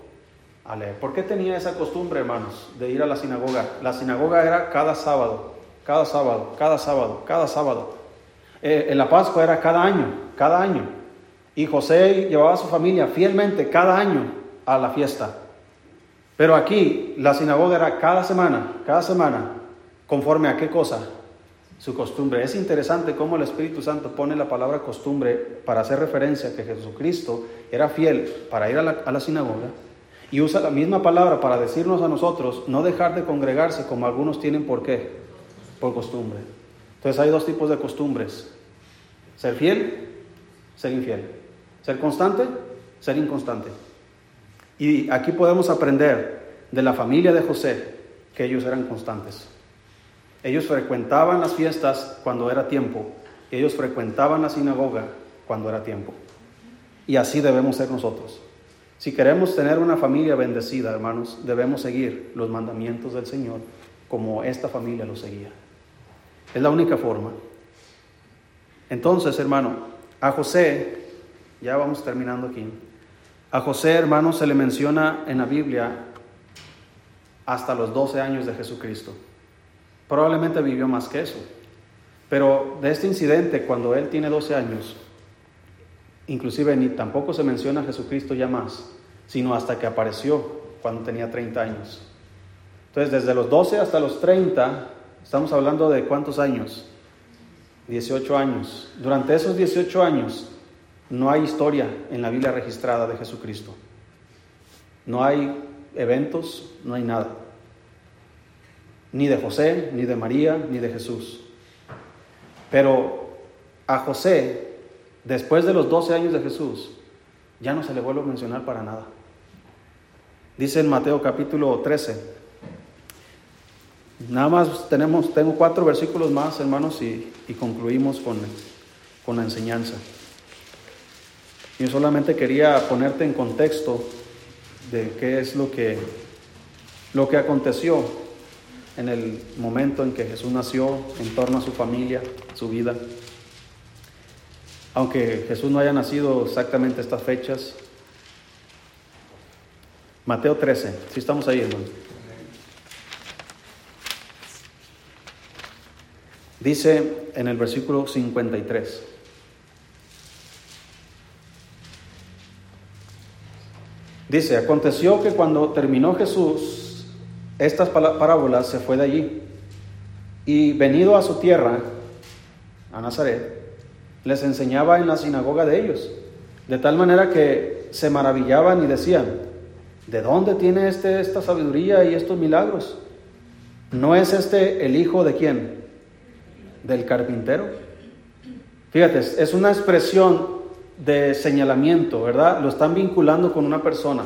a leer. ¿Por qué tenía esa costumbre, hermanos, de ir a la sinagoga? La sinagoga era cada sábado cada sábado, cada sábado, cada sábado. Eh, en la Pascua era cada año, cada año. Y José llevaba a su familia fielmente cada año a la fiesta. Pero aquí la sinagoga era cada semana, cada semana, conforme a qué cosa? Su costumbre. Es interesante cómo el Espíritu Santo pone la palabra costumbre para hacer referencia a que Jesucristo era fiel para ir a la, a la sinagoga y usa la misma palabra para decirnos a nosotros no dejar de congregarse como algunos tienen por qué por costumbre. Entonces hay dos tipos de costumbres. Ser fiel, ser infiel. Ser constante, ser inconstante. Y aquí podemos aprender de la familia de José que ellos eran constantes. Ellos frecuentaban las fiestas cuando era tiempo. Ellos frecuentaban la sinagoga cuando era tiempo. Y así debemos ser nosotros. Si queremos tener una familia bendecida, hermanos, debemos seguir los mandamientos del Señor como esta familia lo seguía. Es la única forma. Entonces, hermano, a José, ya vamos terminando aquí, a José, hermano, se le menciona en la Biblia hasta los 12 años de Jesucristo. Probablemente vivió más que eso. Pero de este incidente, cuando él tiene 12 años, inclusive ni tampoco se menciona a Jesucristo ya más, sino hasta que apareció cuando tenía 30 años. Entonces, desde los 12 hasta los 30, Estamos hablando de cuántos años? 18 años. Durante esos 18 años no hay historia en la Biblia registrada de Jesucristo. No hay eventos, no hay nada. Ni de José, ni de María, ni de Jesús. Pero a José, después de los 12 años de Jesús, ya no se le vuelve a mencionar para nada. Dice en Mateo capítulo 13, Nada más tenemos, tengo cuatro versículos más, hermanos, y, concluimos con, con la enseñanza. Yo solamente quería ponerte en contexto de qué es lo que lo que aconteció en el momento en que Jesús nació, en torno a su familia, su vida. Aunque Jesús no haya nacido exactamente estas fechas. Mateo 13, si estamos ahí, hermano. Dice en el versículo 53. Dice, aconteció que cuando terminó Jesús estas parábolas, se fue de allí y venido a su tierra, a Nazaret, les enseñaba en la sinagoga de ellos, de tal manera que se maravillaban y decían, ¿de dónde tiene este esta sabiduría y estos milagros? ¿No es este el hijo de quién? Del carpintero. Fíjate, es una expresión de señalamiento, ¿verdad? Lo están vinculando con una persona.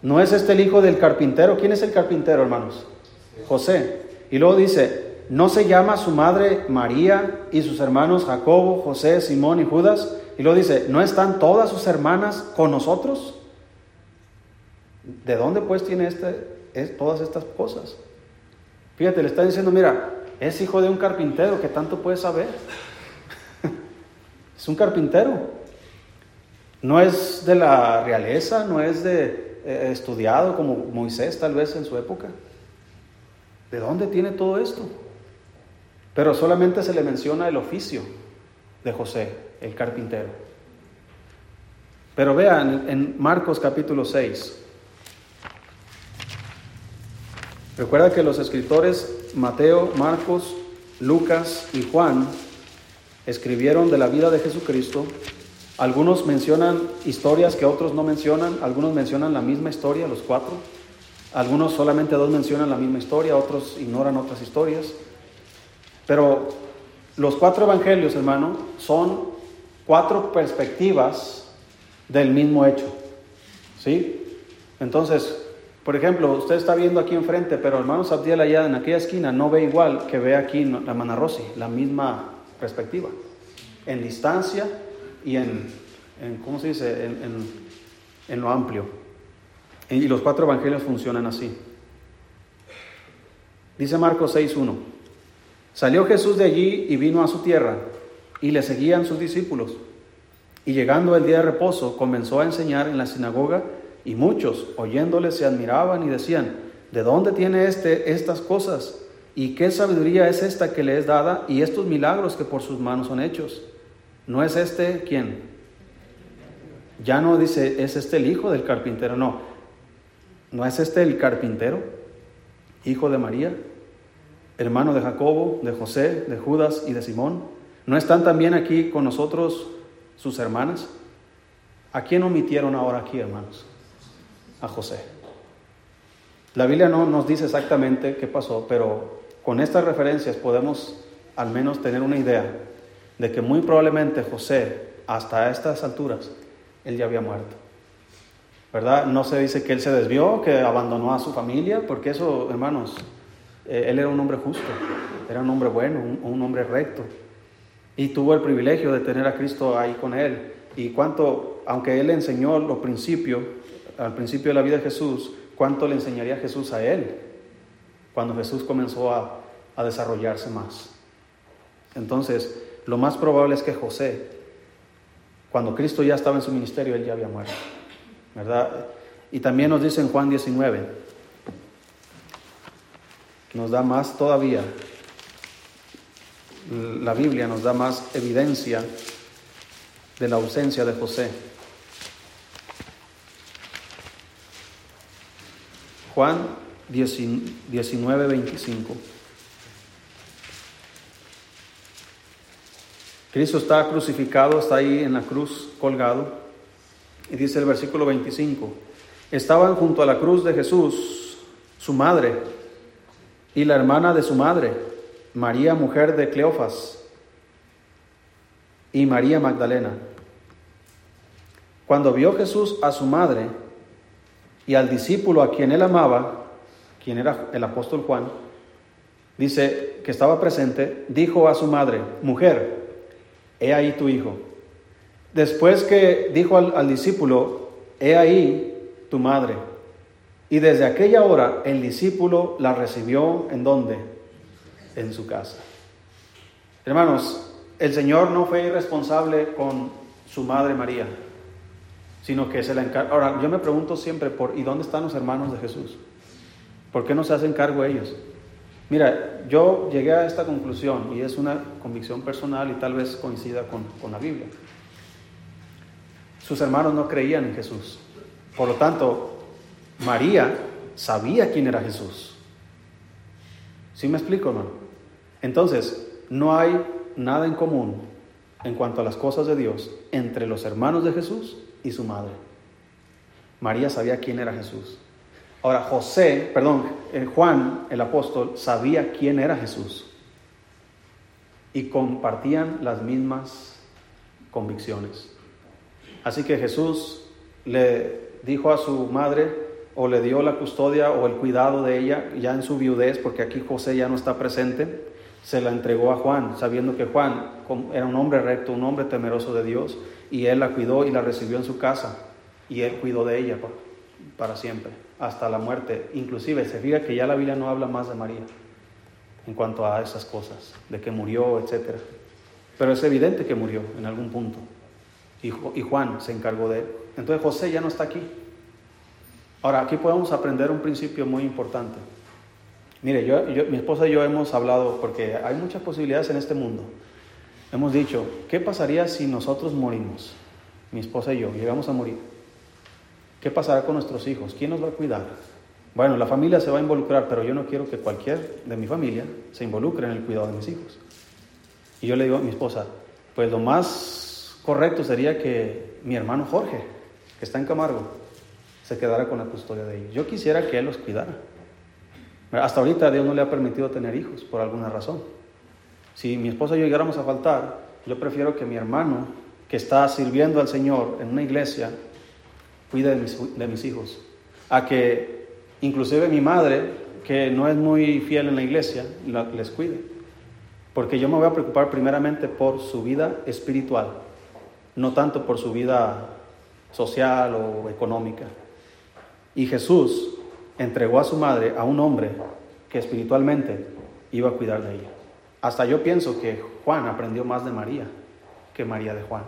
¿No es este el hijo del carpintero? ¿Quién es el carpintero, hermanos? José. Y luego dice, ¿no se llama su madre María y sus hermanos Jacobo, José, Simón y Judas? Y luego dice, ¿no están todas sus hermanas con nosotros? ¿De dónde pues tiene este, es, todas estas cosas? Fíjate, le está diciendo, mira, es hijo de un carpintero que tanto puede saber. Es un carpintero. No es de la realeza, no es de eh, estudiado como Moisés tal vez en su época. ¿De dónde tiene todo esto? Pero solamente se le menciona el oficio de José, el carpintero. Pero vean en Marcos capítulo 6. Recuerda que los escritores Mateo, Marcos, Lucas y Juan escribieron de la vida de Jesucristo. Algunos mencionan historias que otros no mencionan, algunos mencionan la misma historia, los cuatro. Algunos solamente dos mencionan la misma historia, otros ignoran otras historias. Pero los cuatro evangelios, hermano, son cuatro perspectivas del mismo hecho. ¿Sí? Entonces, por ejemplo, usted está viendo aquí enfrente, pero hermano Sabdiel allá en aquella esquina no ve igual que ve aquí la Mana Rossi, la misma perspectiva, en distancia y en, ¿cómo se dice?, en, lo amplio. Y los cuatro evangelios funcionan así. Dice Marcos 6.1, salió Jesús de allí y vino a su tierra, y le seguían sus discípulos. Y llegando el día de reposo, comenzó a enseñar en la sinagoga, y muchos, oyéndole, se admiraban y decían, ¿de dónde tiene este estas cosas? ¿Y qué sabiduría es esta que le es dada y estos milagros que por sus manos son hechos? ¿No es este quién? Ya no dice, es este el hijo del carpintero, no. ¿No es este el carpintero? Hijo de María, hermano de Jacobo, de José, de Judas y de Simón. ¿No están también aquí con nosotros sus hermanas? ¿A quién omitieron ahora aquí, hermanos? A José. La Biblia no nos dice exactamente qué pasó, pero con estas referencias podemos al menos tener una idea de que muy probablemente José, hasta estas alturas, él ya había muerto. ¿Verdad? No se dice que él se desvió, que abandonó a su familia, porque eso, hermanos, eh, él era un hombre justo, era un hombre bueno, un, hombre recto. Y tuvo el privilegio de tener a Cristo ahí con él. Y cuánto, aunque él le enseñó lo principio, al principio de la vida de Jesús, cuánto le enseñaría Jesús a él cuando Jesús comenzó a, desarrollarse más. Entonces, lo más probable es que José, cuando Cristo ya estaba en su ministerio, él ya había muerto. ¿Verdad? Y también nos dice en Juan 19, nos da más todavía, la Biblia nos da más evidencia de la ausencia de José. Juan 19:25. Cristo está crucificado, está ahí en la cruz colgado. Y dice el versículo 25, estaban junto a la cruz de Jesús su madre y la hermana de su madre, María, mujer de Cleofas, y María Magdalena. Cuando vio Jesús a su madre y al discípulo a quien él amaba, quien era el apóstol Juan, dice que estaba presente, dijo a su madre, mujer, he ahí tu hijo. Después que dijo al, discípulo, he ahí tu madre, Y desde aquella hora el discípulo la recibió en dónde? En su casa. Hermanos, el Señor no fue irresponsable con su madre María, sino que se la encargó. Ahora, yo me pregunto siempre por ¿y dónde están los hermanos de Jesús? ¿Por qué no se hacen cargo ellos? Mira, yo llegué a esta conclusión y es una convicción personal y tal vez coincida con, con la Biblia. Sus hermanos no creían en Jesús. Por lo tanto, María sabía quién era Jesús. ¿Sí me explico, hermano? Entonces, no hay nada en común en cuanto a las cosas de Dios entre los hermanos de Jesús y su madre. María sabía quién era Jesús. Ahora, José, perdón, eh, Juan, el apóstol, sabía quién era Jesús. Y compartían las mismas convicciones. Así que Jesús le dijo a su madre, o le dio la custodia o el cuidado de ella ya en su viudez, porque aquí José ya no está presente, se la entregó a Juan, sabiendo que Juan era un hombre recto, un hombre temeroso de Dios, y él la cuidó y la recibió en su casa, y él cuidó de ella para siempre, hasta la muerte. Inclusive se fija que ya la Biblia no habla más de María en cuanto a esas cosas, de que murió, etc. Pero es evidente que murió en algún punto, y, Juan se encargó de él. Entonces José ya no está aquí. Ahora, aquí podemos aprender un principio muy importante. Mire, yo, mi esposa y yo hemos hablado, porque hay muchas posibilidades en este mundo. Hemos dicho, ¿qué pasaría si nosotros morimos? Mi esposa y yo, llegamos a morir. ¿Qué pasará con nuestros hijos? ¿Quién nos va a cuidar? Bueno, la familia se va a involucrar, pero yo no quiero que cualquier de mi familia se involucre en el cuidado de mis hijos. Y yo le digo a mi esposa, pues lo más correcto sería que mi hermano Jorge, que está en Camargo, se quedara con la custodia de ellos. Yo quisiera que Él los cuidara. Hasta ahorita Dios no le ha permitido tener hijos por alguna razón. Si mi esposa y yo llegáramos a faltar, yo prefiero que mi hermano, que está sirviendo al Señor en una iglesia, cuide de mis, hijos. A que inclusive mi madre, que no es muy fiel en la iglesia, les cuide. Porque yo me voy a preocupar primeramente por su vida espiritual, no tanto por su vida social o económica. Y Jesús entregó a su madre a un hombre que espiritualmente iba a cuidar de ella. Hasta yo pienso que Juan aprendió más de María que María de Juan.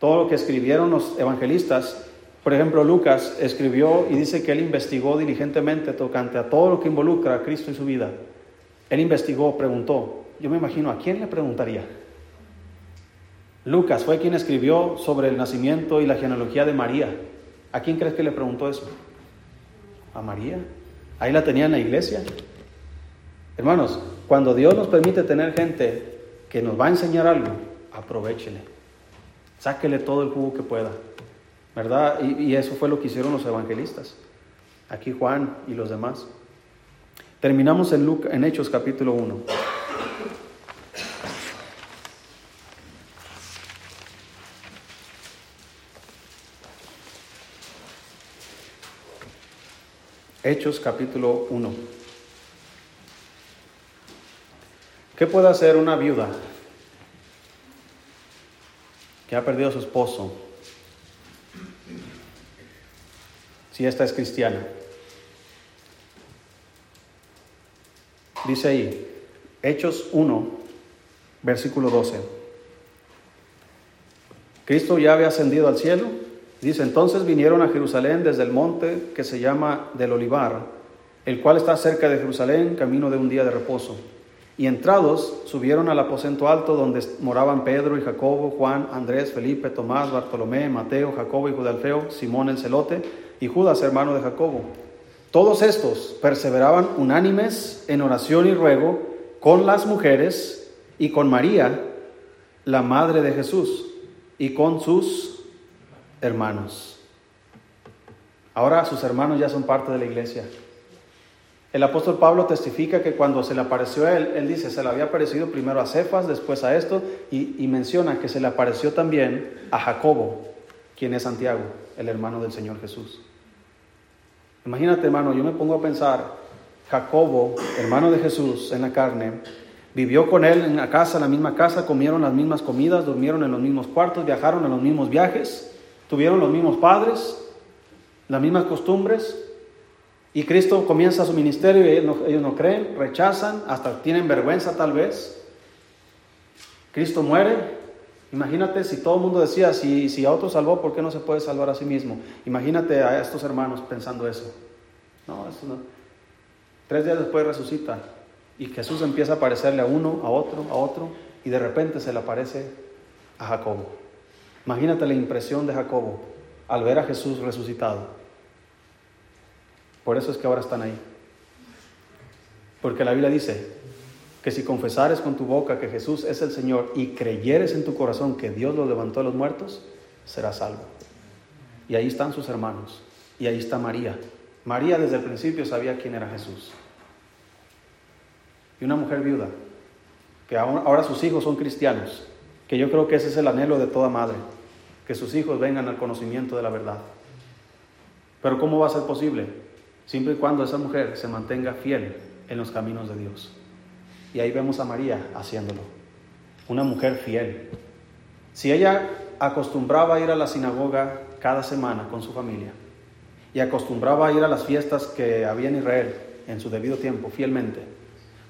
Todo lo que escribieron los evangelistas, por ejemplo Lucas escribió y dice que él investigó diligentemente tocante a todo lo que involucra a Cristo y su vida. Él investigó, preguntó. Yo me imagino, ¿a quién le preguntaría? Lucas fue quien escribió sobre el nacimiento y la genealogía de María. ¿A quién crees que le preguntó eso? A María. Ahí la tenía en la iglesia. Hermanos, cuando Dios nos permite tener gente que nos va a enseñar algo, aprovechele. Sáquele todo el jugo que pueda. ¿Verdad? Y, eso fue lo que hicieron los evangelistas. Aquí Juan y los demás. Terminamos en, en Hechos capítulo 1. Hechos capítulo 1. ¿Qué puede hacer una viuda que ha perdido a su esposo si esta es cristiana? Dice ahí, Hechos 1, versículo 12. Cristo ya había ascendido al cielo Dice, entonces vinieron a Jerusalén desde el monte que se llama del Olivar, el cual está cerca de Jerusalén, camino de un día de reposo. Y entrados subieron al aposento alto donde moraban Pedro y Jacobo, Juan, Andrés, Felipe, Tomás, Bartolomé, Mateo, Jacobo y Judalfeo, Simón el celote y Judas, hermano de Jacobo. Todos estos perseveraban unánimes en oración y ruego con las mujeres y con María, la madre de Jesús, y con sus hermanos. Ahora sus hermanos ya son parte de la iglesia. El apóstol Pablo testifica que cuando se le apareció a él, él dice, se le había aparecido primero a Cefas, después a esto, y, menciona que se le apareció también a Jacobo, quien es Santiago, el hermano del Señor Jesús. Imagínate, hermano, yo me pongo a pensar, Jacobo, hermano de Jesús en la carne, vivió con él en la casa, en la misma casa, comieron las mismas comidas, durmieron en los mismos cuartos, viajaron en los mismos viajes, tuvieron los mismos padres, las mismas costumbres, Y Cristo comienza su ministerio y ellos no, creen, rechazan, hasta tienen vergüenza tal vez. Cristo muere. Imagínate si todo el mundo decía, si, si a otro salvó, ¿por qué no se puede salvar a sí mismo? Imagínate a estos hermanos pensando eso. No, eso no. Tres días después resucita y Jesús empieza a aparecerle a uno, a otro, a otro, y de repente se le aparece a Jacobo. Imagínate la impresión de Jacobo al ver a Jesús resucitado. Por eso es que ahora están ahí. Porque la Biblia dice que si confesares con tu boca que Jesús es el Señor y creyeres en tu corazón que Dios lo levantó a los muertos, serás salvo. Y ahí están sus hermanos. Y ahí está María. María desde el principio sabía quién era Jesús. Y una mujer viuda, que ahora sus hijos son cristianos, que yo creo que ese es el anhelo de toda madre, que sus hijos vengan al conocimiento de la verdad. Pero ¿cómo va a ser posible? Siempre y cuando esa mujer se mantenga fiel en los caminos de Dios. Y ahí vemos a María haciéndolo. Una mujer fiel. Si ella acostumbraba ir a la sinagoga cada semana con su familia y acostumbraba ir a las fiestas que había en Israel en su debido tiempo, fielmente,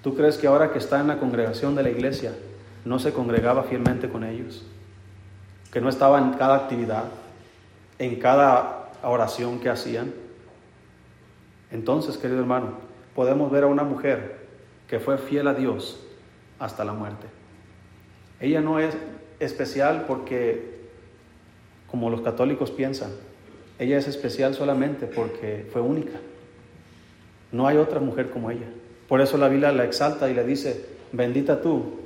¿tú crees que ahora que está en la congregación de la iglesia no se congregaba fielmente con ellos? Que no estaba en cada actividad, en cada oración que hacían. Entonces, querido hermano, podemos ver a una mujer que fue fiel a Dios hasta la muerte. Ella no es especial porque, como los católicos piensan, ella es especial solamente porque fue única. No hay otra mujer como ella. Por eso la Biblia la exalta y le dice, bendita tú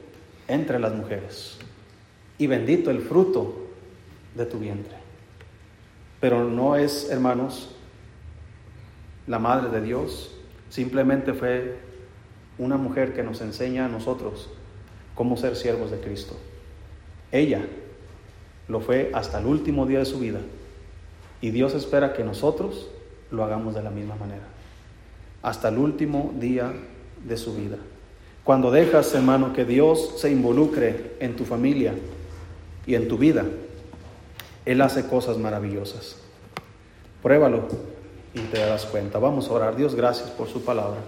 entre las mujeres y bendito el fruto de tu vientre. Pero no es, hermanos, la madre de Dios, simplemente fue una mujer que nos enseña a nosotros cómo ser siervos de Cristo. Ella lo fue hasta el último día de su vida y Dios espera que nosotros lo hagamos de la misma manera, hasta el último día de su vida. Cuando dejas, hermano, que Dios se involucre en tu familia y en tu vida, Él hace cosas maravillosas. Pruébalo y te darás cuenta. Vamos a orar. Dios, gracias por su palabra.